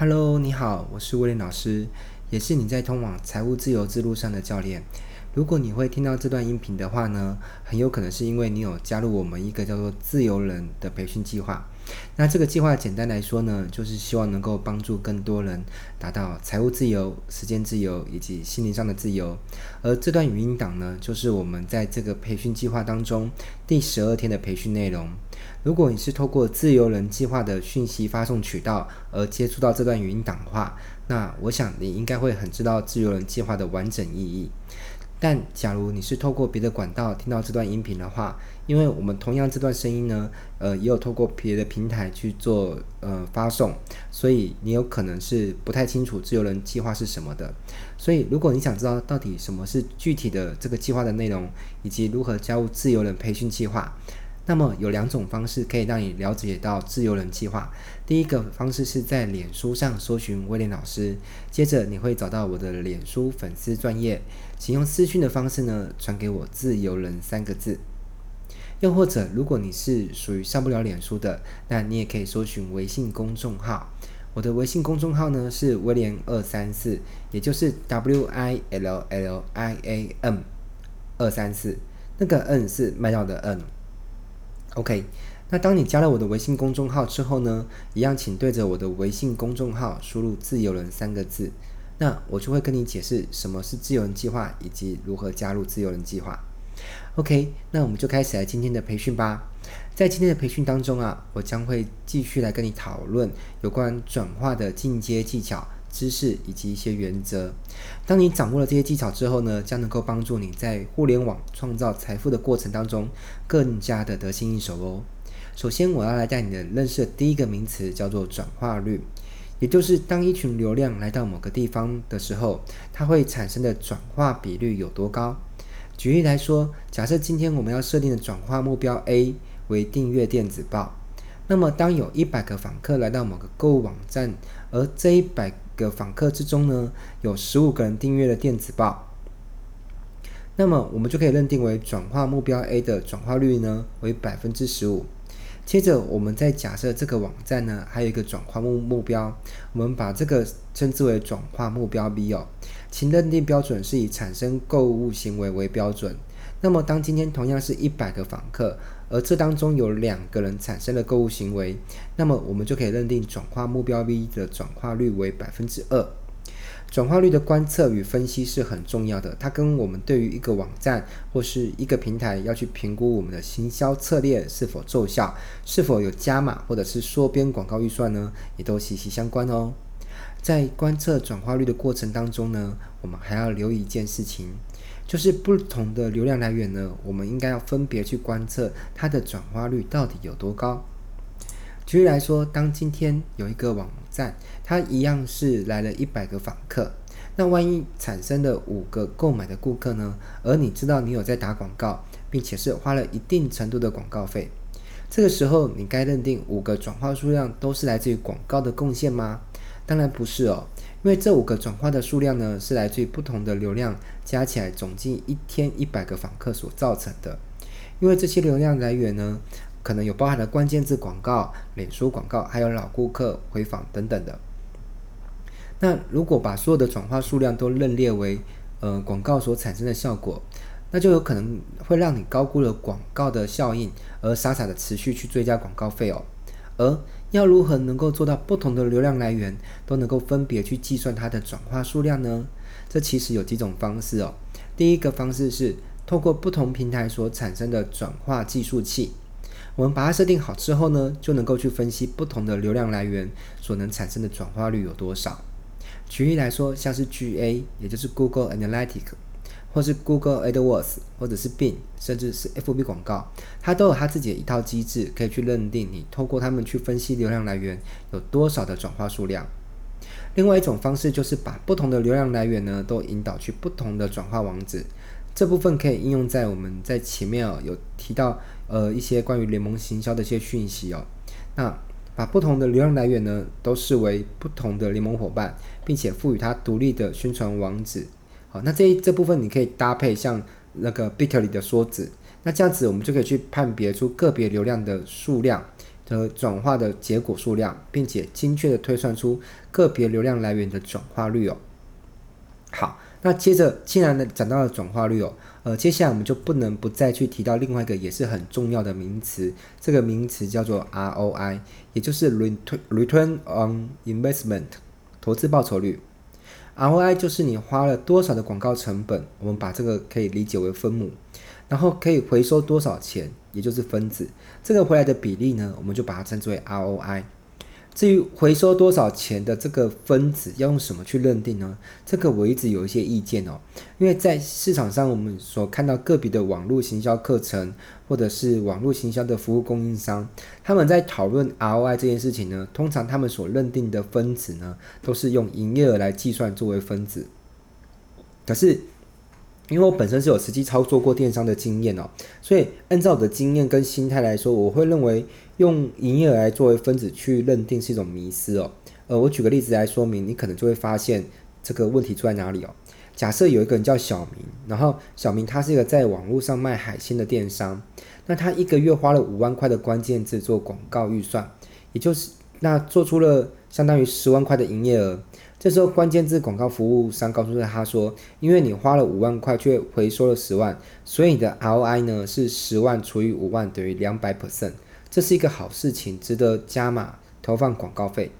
Hello，你好，我是威廉老师，也是你在通往财务自由之路上的教练。如果你会听到这段音频的话呢，很有可能是因为你有加入我们一个叫做“自由人”的培训计划。那这个计划简单来说呢，就是希望能够帮助更多人达到财务自由、时间自由以及心灵上的自由。而这段语音档呢，就是我们在这个培训计划当中第十二天的培训内容。如果你是透过自由人计划的讯息发送渠道而接触到这段语音档的话，那我想你应该会很知道自由人计划的完整意义。但假如你是透过别的管道听到这段音频的话，因为我们同样这段声音呢，呃，也有透过别的平台去做呃发送，所以你有可能是不太清楚自由人计划是什么的。所以，如果你想知道到底什么是具体的这个计划的内容，以及如何加入自由人培训计划。那么有两种方式可以让你了解到自由人计划。第一个方式是在脸书上搜寻威廉老师，接着你会找到我的脸书粉丝专业，请用私讯的方式呢传给我“自由人”三个字。又或者，如果你是属于上不了脸书的，那你也可以搜寻微信公众号。我的微信公众号呢是威廉二三四，也就是 W I L L I A M 二三四，那个 N 是卖药的 N。OK，那当你加了我的微信公众号之后呢，一样请对着我的微信公众号输入“自由人”三个字，那我就会跟你解释什么是自由人计划以及如何加入自由人计划。OK，那我们就开始来今天的培训吧。在今天的培训当中啊，我将会继续来跟你讨论有关转化的进阶技巧。知识以及一些原则，当你掌握了这些技巧之后呢，将能够帮助你在互联网创造财富的过程当中更加的得心应手哦。首先，我要来带你的认识的第一个名词叫做转化率，也就是当一群流量来到某个地方的时候，它会产生的转化比率有多高。举例来说，假设今天我们要设定的转化目标 A 为订阅电子报，那么当有一百个访客来到某个购物网站，而这一百个访客之中呢，有十五个人订阅了电子报，那么我们就可以认定为转化目标 A 的转化率呢为百分之十五。接着，我们再假设这个网站呢还有一个转化目目标，我们把这个称之为转化目标 B 哦，其认定标准是以产生购物行为为标准。那么，当今天同样是一百个访客，而这当中有两个人产生了购物行为，那么我们就可以认定转化目标 B 的转化率为百分之二。转化率的观测与分析是很重要的，它跟我们对于一个网站或是一个平台要去评估我们的行销策略是否奏效，是否有加码或者是缩编广告预算呢，也都息息相关哦。在观测转化率的过程当中呢，我们还要留意一件事情。就是不同的流量来源呢，我们应该要分别去观测它的转化率到底有多高。举例来说，当今天有一个网站，它一样是来了一百个访客，那万一产生了五个购买的顾客呢？而你知道你有在打广告，并且是花了一定程度的广告费，这个时候你该认定五个转化数量都是来自于广告的贡献吗？当然不是哦。因为这五个转化的数量呢，是来自于不同的流量加起来总计一天一百个访客所造成的。因为这些流量来源呢，可能有包含了关键字广告、脸书广告，还有老顾客回访等等的。那如果把所有的转化数量都认列为呃广告所产生的效果，那就有可能会让你高估了广告的效应，而傻傻的持续去追加广告费哦。而要如何能够做到不同的流量来源都能够分别去计算它的转化数量呢？这其实有几种方式哦。第一个方式是透过不同平台所产生的转化计数器，我们把它设定好之后呢，就能够去分析不同的流量来源所能产生的转化率有多少。举例来说，像是 GA，也就是 Google Analytics。或是 Google AdWords，或者是 Bing，甚至是 FB 广告，它都有它自己的一套机制，可以去认定你透过它们去分析流量来源有多少的转化数量。另外一种方式就是把不同的流量来源呢，都引导去不同的转化网址。这部分可以应用在我们在前面哦有提到呃一些关于联盟行销的一些讯息哦。那把不同的流量来源呢，都视为不同的联盟伙伴，并且赋予它独立的宣传网址。好，那这一这部分你可以搭配像那个 Bitly 的梭子，那这样子我们就可以去判别出个别流量的数量，的转化的结果数量，并且精确的推算出个别流量来源的转化率哦。好，那接着既然呢讲到了转化率哦，呃，接下来我们就不能不再去提到另外一个也是很重要的名词，这个名词叫做 ROI，也就是 Return on Investment，投资报酬率。ROI 就是你花了多少的广告成本，我们把这个可以理解为分母，然后可以回收多少钱，也就是分子。这个回来的比例呢，我们就把它称之为 ROI。至于回收多少钱的这个分子要用什么去认定呢？这个我一直有一些意见哦，因为在市场上我们所看到个别的网络行销课程，或者是网络行销的服务供应商，他们在讨论 ROI 这件事情呢，通常他们所认定的分子呢，都是用营业额来计算作为分子。可是，因为我本身是有实际操作过电商的经验哦，所以按照我的经验跟心态来说，我会认为用营业额来作为分子去认定是一种迷失哦。呃，我举个例子来说明，你可能就会发现这个问题出在哪里哦。假设有一个人叫小明，然后小明他是一个在网络上卖海鲜的电商，那他一个月花了五万块的关键字做广告预算，也就是那做出了相当于十万块的营业额。这时候，关键字广告服务商告诉他说：“因为你花了五万块，却回收了十万，所以你的 ROI 呢是十万除以五万等于两百 percent。这是一个好事情，值得加码投放广告费。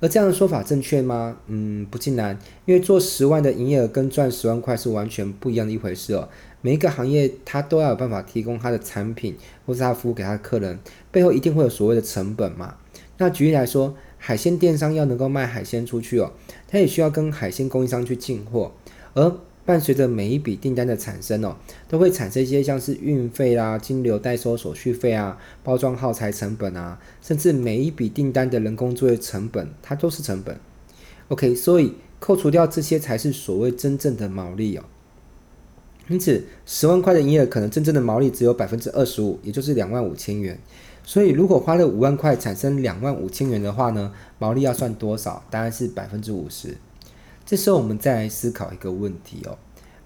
而这样的说法正确吗？嗯，不尽然，因为做十万的营业额跟赚十万块是完全不一样的一回事哦。每一个行业，它都要有办法提供它的产品或是它服务给它的客人，背后一定会有所谓的成本嘛。那举例来说。”海鲜电商要能够卖海鲜出去哦，它也需要跟海鲜供应商去进货，而伴随着每一笔订单的产生哦，都会产生一些像是运费啦、金流代收手续费啊、包装耗材成本啊，甚至每一笔订单的人工作业成本，它都是成本。OK，所以扣除掉这些才是所谓真正的毛利哦。因此，十万块的营业额可能真正的毛利只有百分之二十五，也就是两万五千元。所以，如果花了五万块产生两万五千元的话呢，毛利要算多少？当然是百分之五十。这时候我们再来思考一个问题哦：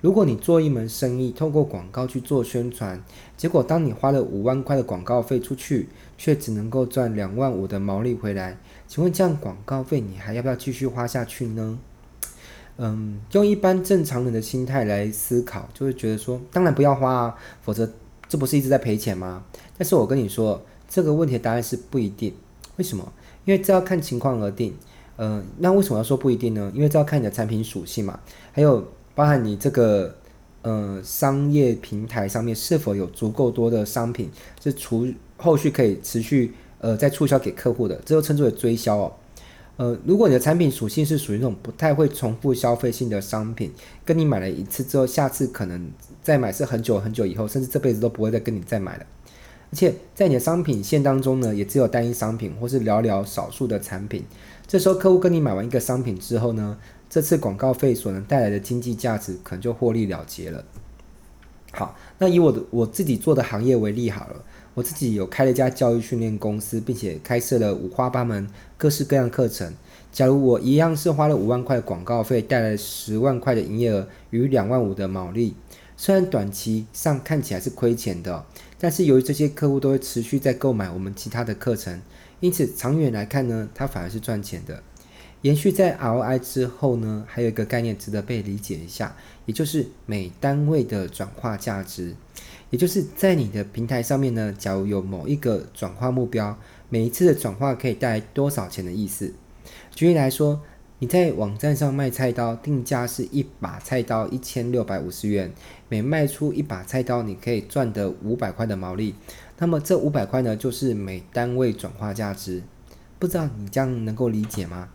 如果你做一门生意，透过广告去做宣传，结果当你花了五万块的广告费出去，却只能够赚两万五的毛利回来，请问这样广告费你还要不要继续花下去呢？嗯，用一般正常人的心态来思考，就会觉得说，当然不要花啊，否则这不是一直在赔钱吗？但是我跟你说。这个问题的答案是不一定，为什么？因为这要看情况而定。呃，那为什么要说不一定呢？因为这要看你的产品属性嘛，还有包含你这个呃商业平台上面是否有足够多的商品是除后续可以持续呃再促销给客户的，这就称之为追销哦。呃，如果你的产品属性是属于那种不太会重复消费性的商品，跟你买了一次之后，下次可能再买是很久很久以后，甚至这辈子都不会再跟你再买了。而且在你的商品线当中呢，也只有单一商品或是寥寥少数的产品。这时候客户跟你买完一个商品之后呢，这次广告费所能带来的经济价值可能就获利了结了。好，那以我的我自己做的行业为例好了，我自己有开了一家教育训练公司，并且开设了五花八门、各式各样的课程。假如我一样是花了五万块广告费，带来十万块的营业额与两万五的毛利。虽然短期上看起来是亏钱的，但是由于这些客户都会持续在购买我们其他的课程，因此长远来看呢，它反而是赚钱的。延续在 ROI 之后呢，还有一个概念值得被理解一下，也就是每单位的转化价值。也就是在你的平台上面呢，假如有某一个转化目标，每一次的转化可以带来多少钱的意思。举例来说。你在网站上卖菜刀，定价是一把菜刀一千六百五十元，每卖出一把菜刀，你可以赚得五百块的毛利。那么这五百块呢，就是每单位转化价值。不知道你这样能够理解吗？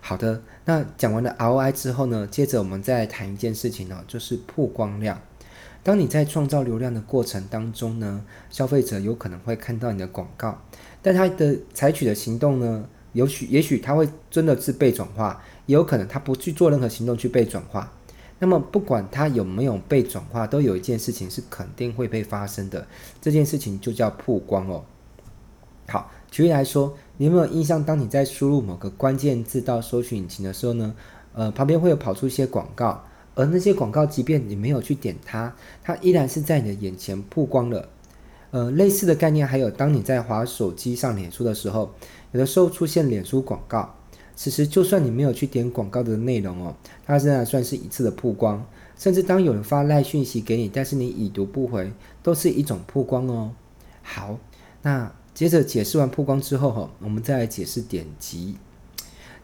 好的，那讲完了 ROI 之后呢，接着我们再谈一件事情呢，就是曝光量。当你在创造流量的过程当中呢，消费者有可能会看到你的广告，但他的采取的行动呢？也许也许他会真的是被转化，也有可能他不去做任何行动去被转化。那么不管他有没有被转化，都有一件事情是肯定会被发生的，这件事情就叫曝光哦。好，举例来说，你有没有印象？当你在输入某个关键字到搜寻引擎的时候呢，呃，旁边会有跑出一些广告，而那些广告即便你没有去点它，它依然是在你的眼前曝光了。呃，类似的概念还有，当你在滑手机上脸书的时候，有的时候出现脸书广告，其实就算你没有去点广告的内容哦，它仍然算是一次的曝光。甚至当有人发赖讯息给你，但是你已读不回，都是一种曝光哦。好，那接着解释完曝光之后哈，我们再来解释点击。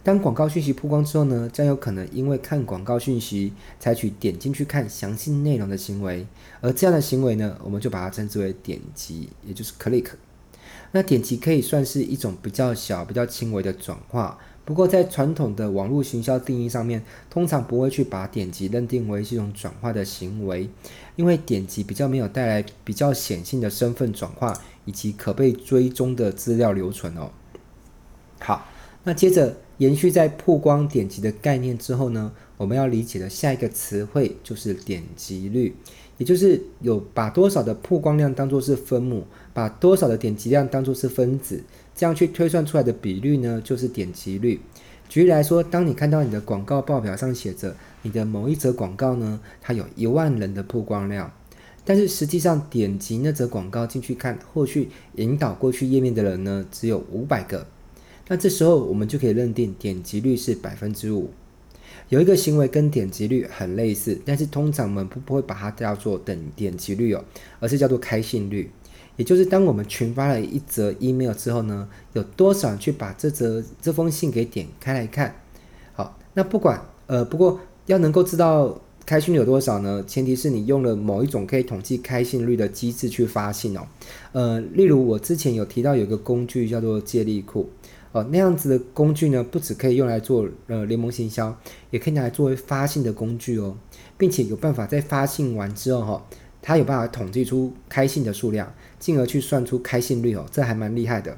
当广告讯息曝光之后呢，将有可能因为看广告讯息，采取点进去看详细内容的行为，而这样的行为呢，我们就把它称之为点击，也就是 click。那点击可以算是一种比较小、比较轻微的转化，不过在传统的网络行销定义上面，通常不会去把点击认定为是一种转化的行为，因为点击比较没有带来比较显性的身份转化以及可被追踪的资料留存哦。好，那接着。延续在曝光点击的概念之后呢，我们要理解的下一个词汇就是点击率，也就是有把多少的曝光量当作是分母，把多少的点击量当作是分子，这样去推算出来的比率呢，就是点击率。举例来说，当你看到你的广告报表上写着你的某一则广告呢，它有一万人的曝光量，但是实际上点击那则广告进去看后续引导过去页面的人呢，只有五百个。那这时候我们就可以认定点击率是百分之五。有一个行为跟点击率很类似，但是通常我们不不会把它叫做等点击率哦，而是叫做开信率。也就是当我们群发了一则 email 之后呢，有多少人去把这则这封信给点开来看？好，那不管呃，不过要能够知道开信率有多少呢？前提是你用了某一种可以统计开信率的机制去发信哦。呃，例如我之前有提到有个工具叫做借力库。哦，那样子的工具呢，不只可以用来做呃联盟行销，也可以拿来作为发信的工具哦，并且有办法在发信完之后哈、它有办法统计出开信的数量，进而去算出开信率哦，这还蛮厉害的。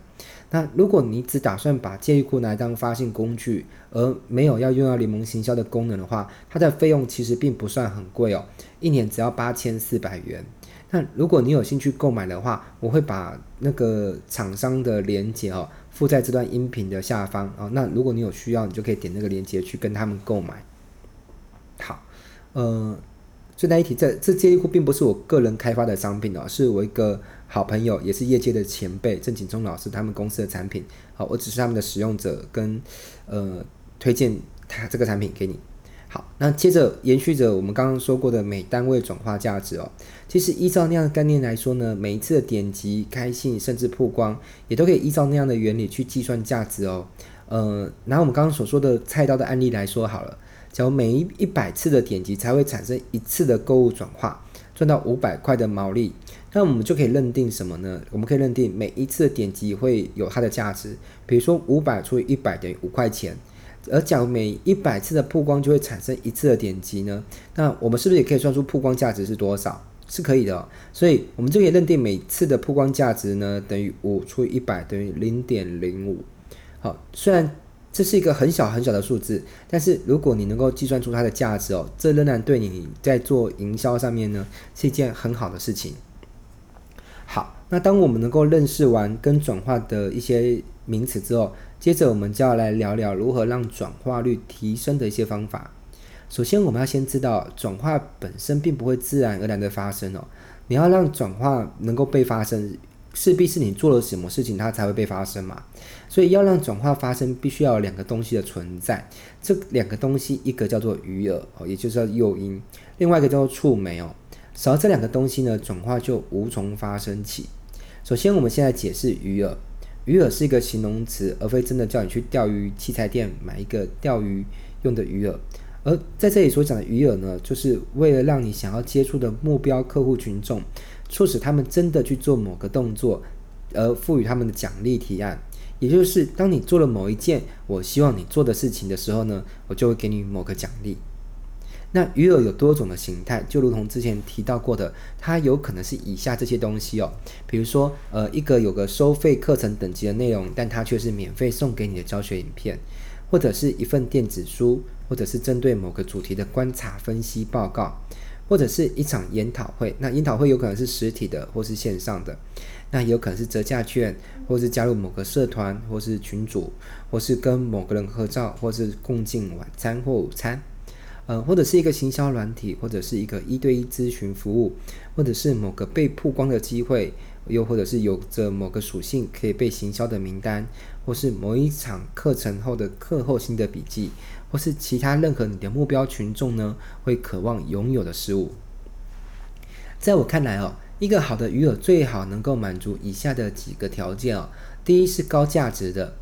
那如果你只打算把借力库拿来当发信工具，而没有要用到联盟行销的功能的话，它的费用其实并不算很贵哦，一年只要八千四百元。那如果你有兴趣购买的话，我会把那个厂商的链接哦。附在这段音频的下方啊、哦，那如果你有需要，你就可以点那个链接去跟他们购买。好，呃，顺带一提，这这借力库并不是我个人开发的商品哦，是我一个好朋友，也是业界的前辈郑景忠老师他们公司的产品。好，我只是他们的使用者跟呃推荐他这个产品给你。好，那接着延续着我们刚刚说过的每单位转化价值哦，其实依照那样的概念来说呢，每一次的点击、开信甚至曝光，也都可以依照那样的原理去计算价值哦。呃，拿我们刚刚所说的菜刀的案例来说好了，假如每一一百次的点击才会产生一次的购物转化，赚到五百块的毛利，那我们就可以认定什么呢？我们可以认定每一次的点击会有它的价值，比如说五百除以一百等于五块钱。而假如每一百次的曝光就会产生一次的点击呢？那我们是不是也可以算出曝光价值是多少？是可以的。所以我们就可以认定每次的曝光价值呢，等于五除以一百等于零点零五。好，虽然这是一个很小很小的数字，但是如果你能够计算出它的价值哦，这仍然对你在做营销上面呢，是一件很好的事情。好，那当我们能够认识完跟转化的一些名词之后，接着我们就要来聊聊如何让转化率提升的一些方法。首先，我们要先知道转化本身并不会自然而然的发生哦。你要让转化能够被发生，势必是你做了什么事情它才会被发生嘛。所以要让转化发生，必须要有两个东西的存在。这两个东西，一个叫做鱼饵哦，也就是诱因；另外一个叫做触媒哦。少了这两个东西呢，转化就无从发生起。首先，我们现在解释鱼饵。鱼饵是一个形容词，而非真的叫你去钓鱼器材店买一个钓鱼用的鱼饵。而在这里所讲的鱼饵呢，就是为了让你想要接触的目标客户群众，促使他们真的去做某个动作，而赋予他们的奖励提案。也就是当你做了某一件我希望你做的事情的时候呢，我就会给你某个奖励。那余额有多种的形态，就如同之前提到过的，它有可能是以下这些东西哦，比如说，呃，一个有个收费课程等级的内容，但它却是免费送给你的教学影片，或者是一份电子书，或者是针对某个主题的观察分析报告，或者是一场研讨会。那研讨会有可能是实体的，或是线上的，那也有可能是折价券，或是加入某个社团，或是群组，或是跟某个人合照，或是共进晚餐或午餐。呃，或者是一个行销软体，或者是一个一对一咨询服务，或者是某个被曝光的机会，又或者是有着某个属性可以被行销的名单，或是某一场课程后的课后心得笔记，或是其他任何你的目标群众呢会渴望拥有的事物。在我看来哦，一个好的鱼饵最好能够满足以下的几个条件哦。第一是高价值的，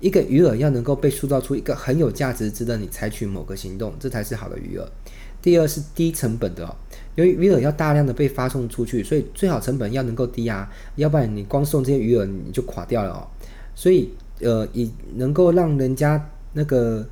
一个鱼饵要能够被塑造出一个很有价值，值得你采取某个行动，这才是好的鱼饵。第二是低成本的哦，由于鱼饵要大量的被发送出去，所以最好成本要能够低啊，要不然你光送这些鱼饵你就垮掉了哦。所以呃，以能够让人家那个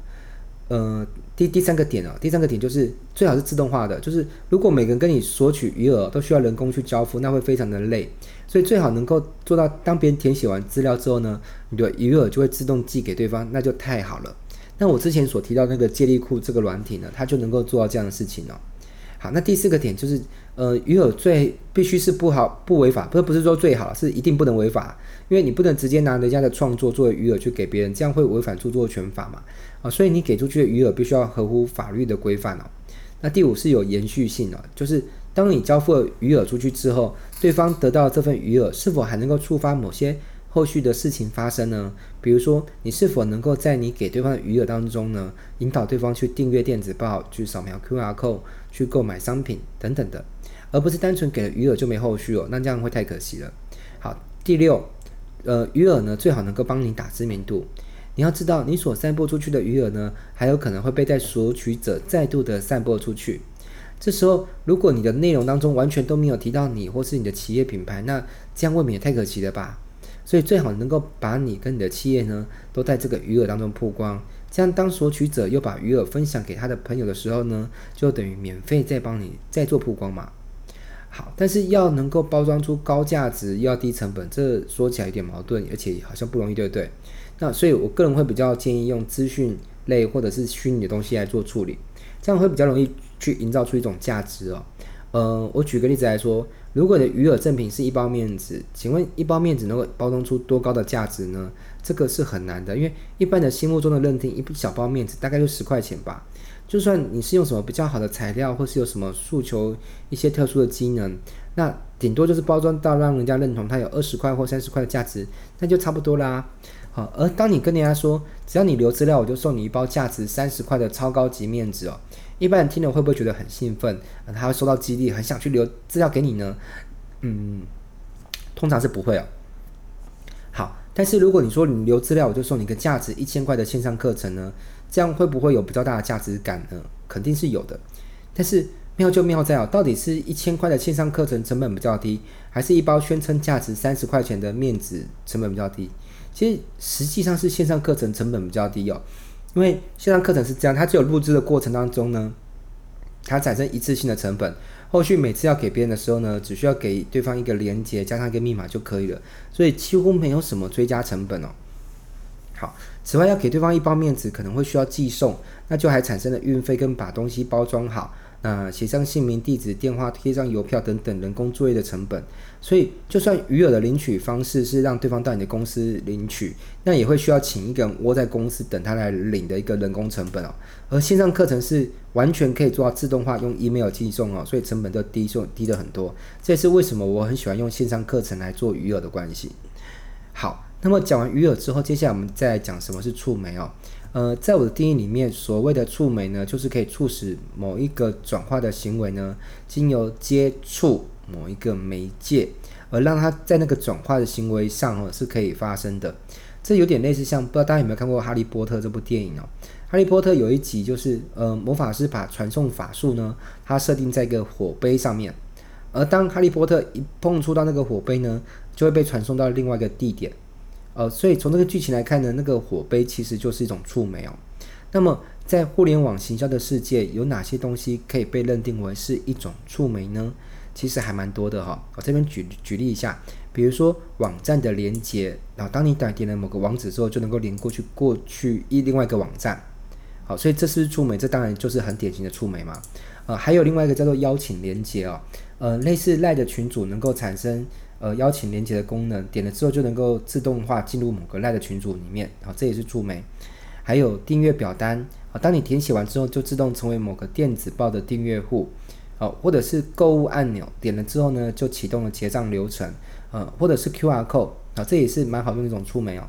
呃第第三个点哦，第三个点就是最好是自动化的，就是如果每个人跟你索取鱼饵都需要人工去交付，那会非常的累，所以最好能够做到，当别人填写完资料之后呢，你的余额就会自动寄给对方，那就太好了。那我之前所提到那个借力库这个软体呢，它就能够做到这样的事情哦。好，那第四个点就是，呃，余额最必须是不好不违法，不是不是说最好，是一定不能违法，因为你不能直接拿人家的创作作为余额去给别人，这样会违反著作权法嘛。啊，所以你给出去的余额必须要合乎法律的规范哦。那第五是有延续性哦，就是当你交付了鱼饵出去之后，对方得到这份鱼饵是否还能够触发某些后续的事情发生呢？比如说，你是否能够在你给对方的鱼饵当中呢，引导对方去订阅电子报、去扫描 QR code、去购买商品等等的，而不是单纯给了鱼饵就没后续哦，那这样会太可惜了。好，第六，呃，鱼饵呢最好能够帮你打知名度。你要知道，你所散播出去的鱼饵呢，还有可能会被在索取者再度的散播出去。这时候，如果你的内容当中完全都没有提到你或是你的企业品牌，那这样未免也太可惜了吧？所以最好能够把你跟你的企业呢，都在这个鱼饵当中曝光，这样当索取者又把鱼饵分享给他的朋友的时候呢，就等于免费再帮你再做曝光嘛。好，但是要能够包装出高价值又要低成本，这说起来有点矛盾，而且好像不容易，对不对？那所以我个人会比较建议用资讯类或者是虚拟的东西来做处理，这样会比较容易去营造出一种价值哦。呃，我举个例子来说。如果你的鱼饵赠品是一包面纸，请问一包面纸能够包装出多高的价值呢？这个是很难的，因为一般的心目中的认定，一小包面纸大概就十块钱吧。就算你是用什么比较好的材料，或是有什么诉求一些特殊的机能，那顶多就是包装到让人家认同它有二十块或三十块的价值，那就差不多啦。好，而当你跟人家说，只要你留资料，我就送你一包价值三十块的超高级面纸哦。一般人听了会不会觉得很兴奋？他会受到激励，很想去留资料给你呢？嗯，通常是不会哦。好，但是如果你说你留资料，我就送你一个价值一千块的线上课程呢，这样会不会有比较大的价值感呢？肯定是有的。但是妙就妙在哦，到底是一千块的线上课程成本比较低，还是一包宣称价值三十块钱的面纸成本比较低？其实实际上是线上课程成本比较低哦。因为线上课程是这样，它只有录制的过程当中呢，它产生一次性的成本，后续每次要给别人的时候呢，只需要给对方一个连接，加上一个密码就可以了，所以几乎没有什么追加成本哦。好，此外要给对方一包面纸，可能会需要寄送，那就还产生了运费跟把东西包装好。那写上姓名、地址、电话，贴上邮票等等人工作业的成本，所以就算鱼饵的领取方式是让对方到你的公司领取，那也会需要请一个人窝在公司等他来领的一个人工成本哦。而线上课程是完全可以做到自动化，用 email 寄送哦，所以成本就低，就低了很多。这也是为什么我很喜欢用线上课程来做鱼饵的关系。好，那么讲完鱼饵之后，接下来我们再来讲什么是触媒哦。呃，在我的定义里面，所谓的触媒呢，就是可以促使某一个转化的行为呢，经由接触某一个媒介，而让它在那个转化的行为上哦，是可以发生的。这有点类似像，不知道大家有没有看过《哈利波特》这部电影哦？《哈利波特》有一集就是，呃，魔法师把传送法术呢，它设定在一个火杯上面，而当哈利波特一碰触到那个火杯呢，就会被传送到另外一个地点。呃，所以从这个剧情来看呢，那个火杯其实就是一种触媒哦。那么在互联网行销的世界，有哪些东西可以被认定为是一种触媒呢？其实还蛮多的哈、我这边举举例一下，比如说网站的连接，然后当你点点了某个网址之后，就能够连过去过去一另外一个网站。好，所以这是触媒，这当然就是很典型的触媒嘛。呃，还有另外一个叫做邀请连接哦，呃，类似赖的群组能够产生。呃，邀请连接的功能，点了之后就能够自动化进入某个赖的群组里面，啊，这也是触媒。还有订阅表单，啊，当你填写完之后，就自动成为某个电子报的订阅户，哦，或者是购物按钮，点了之后呢，就启动了结账流程，呃，或者是 QR code 啊，这也是蛮好用的一种触媒哦。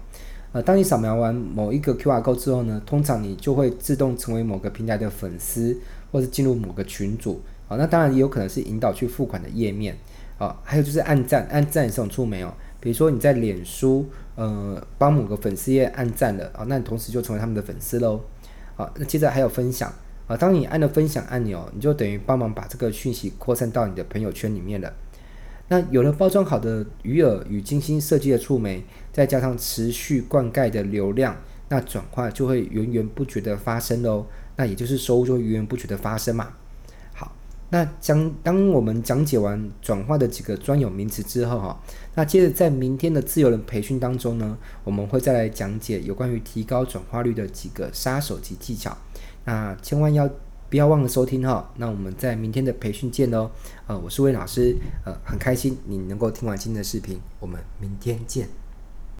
呃，当你扫描完某一个 QR code 之后呢，通常你就会自动成为某个平台的粉丝，或是进入某个群组。啊，那当然也有可能是引导去付款的页面。啊，还有就是按赞，按赞也是种触媒哦。比如说你在脸书，呃，帮某个粉丝页按赞了，啊，那你同时就成为他们的粉丝喽。好，那接着还有分享。啊，当你按了分享按钮，你就等于帮忙把这个讯息扩散到你的朋友圈里面了。那有了包装好的鱼饵与精心设计的触媒，再加上持续灌溉的流量，那转化就会源源不绝的发生喽。那也就是收入就会源源不绝的发生嘛。那讲当我们讲解完转化的几个专有名词之后哈，那接着在明天的自由人培训当中呢，我们会再来讲解有关于提高转化率的几个杀手级技巧。那千万要。不要忘了收听哈，那我们在明天的培训见喽。呃，我是魏老师，呃，很开心你能够听完今天的视频，我们明天见。